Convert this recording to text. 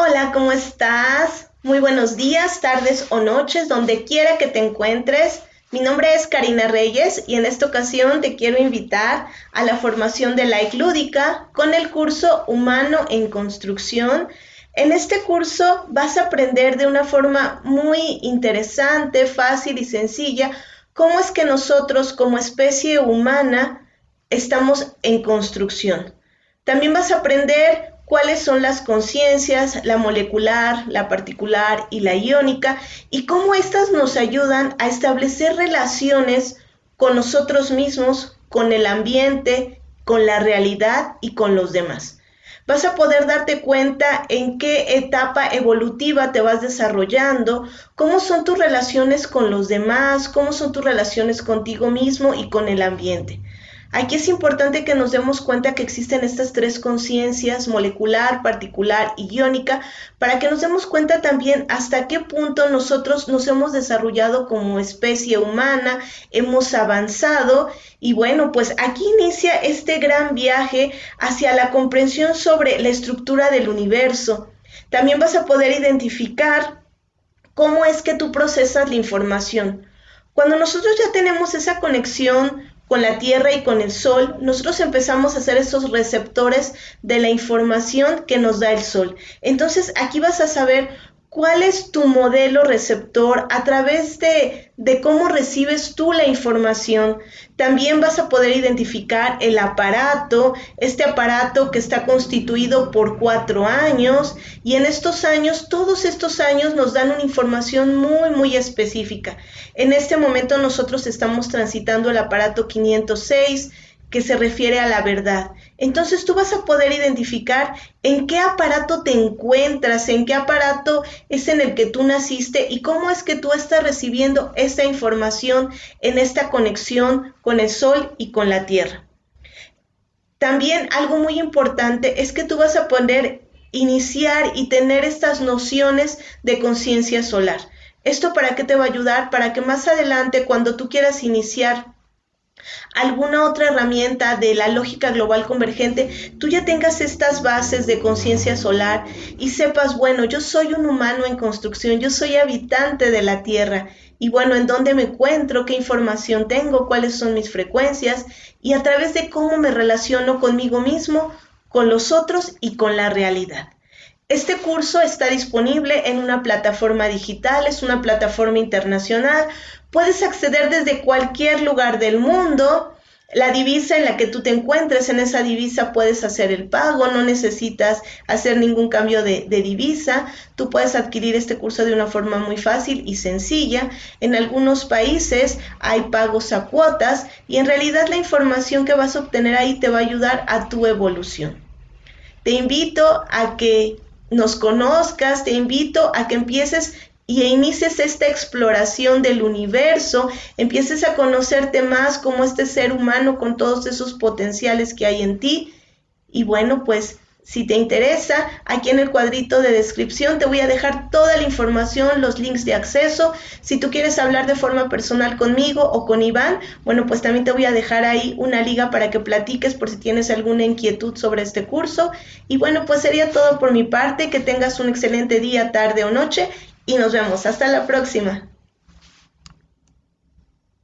Hola, ¿cómo estás? Muy buenos días, tardes o noches, donde quiera que te encuentres. Mi nombre es Karina Reyes y en esta ocasión te quiero invitar a la formación de Like Lúdica con el curso Humano en Construcción. En este curso vas a aprender de una forma muy interesante, fácil y sencilla cómo es que nosotros como especie humana estamos en construcción. También vas a aprender cuáles son las conciencias, la molecular, la particular y la iónica, y cómo éstas nos ayudan a establecer relaciones con nosotros mismos, con el ambiente, con la realidad y con los demás. Vas a poder darte cuenta en qué etapa evolutiva te vas desarrollando, cómo son tus relaciones con los demás, cómo son tus relaciones contigo mismo y con el ambiente. Aquí es importante que nos demos cuenta que existen estas tres conciencias, molecular, particular y iónica, para que nos demos cuenta también hasta qué punto nosotros nos hemos desarrollado como especie humana, hemos avanzado y bueno, pues aquí inicia este gran viaje hacia la comprensión sobre la estructura del universo. También vas a poder identificar cómo es que tú procesas la información. Cuando nosotros ya tenemos esa conexión con la Tierra y con el Sol, nosotros empezamos a ser esos receptores de la información que nos da el Sol. Entonces aquí vas a saber cuál es tu modelo receptor a través de, de, cómo recibes tú la información. También vas a poder identificar el aparato, este aparato que está constituido por cuatro años y en estos años, todos estos años nos dan una información muy, muy específica. En este momento nosotros estamos transitando el aparato 506 que se refiere a la verdad. Entonces tú vas a poder identificar en qué aparato te encuentras, en qué aparato es en el que tú naciste y cómo es que tú estás recibiendo esta información en esta conexión con el sol y con la tierra. También algo muy importante es que tú vas a poder iniciar y tener estas nociones de conciencia solar. ¿Esto para qué te va a ayudar? Para que más adelante, cuando tú quieras iniciar alguna otra herramienta de la lógica global convergente, tú ya tengas estas bases de conciencia solar y sepas, bueno, yo soy un humano en construcción, yo soy habitante de la Tierra y bueno, en dónde me encuentro, qué información tengo, cuáles son mis frecuencias y a través de cómo me relaciono conmigo mismo, con los otros y con la realidad. Este curso está disponible en una plataforma digital, es una plataforma internacional. Puedes acceder desde cualquier lugar del mundo. La divisa en la que tú te encuentres, en esa divisa puedes hacer el pago, no necesitas hacer ningún cambio de, divisa. Tú puedes adquirir este curso de una forma muy fácil y sencilla. En algunos países hay pagos a cuotas y en realidad la información que vas a obtener ahí te va a ayudar a tu evolución. Te invito a que nos conozcas, te invito a que empieces y inicies esta exploración del universo, empieces a conocerte más como este ser humano con todos esos potenciales que hay en ti. Y bueno, pues si te interesa, aquí en el cuadrito de descripción te voy a dejar toda la información, los links de acceso. Si tú quieres hablar de forma personal conmigo o con Iván, bueno, pues también te voy a dejar ahí una liga para que platiques por si tienes alguna inquietud sobre este curso. Y bueno, pues sería todo por mi parte. Que tengas un excelente día, tarde o noche y nos vemos. Hasta la próxima.